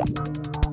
Yeah.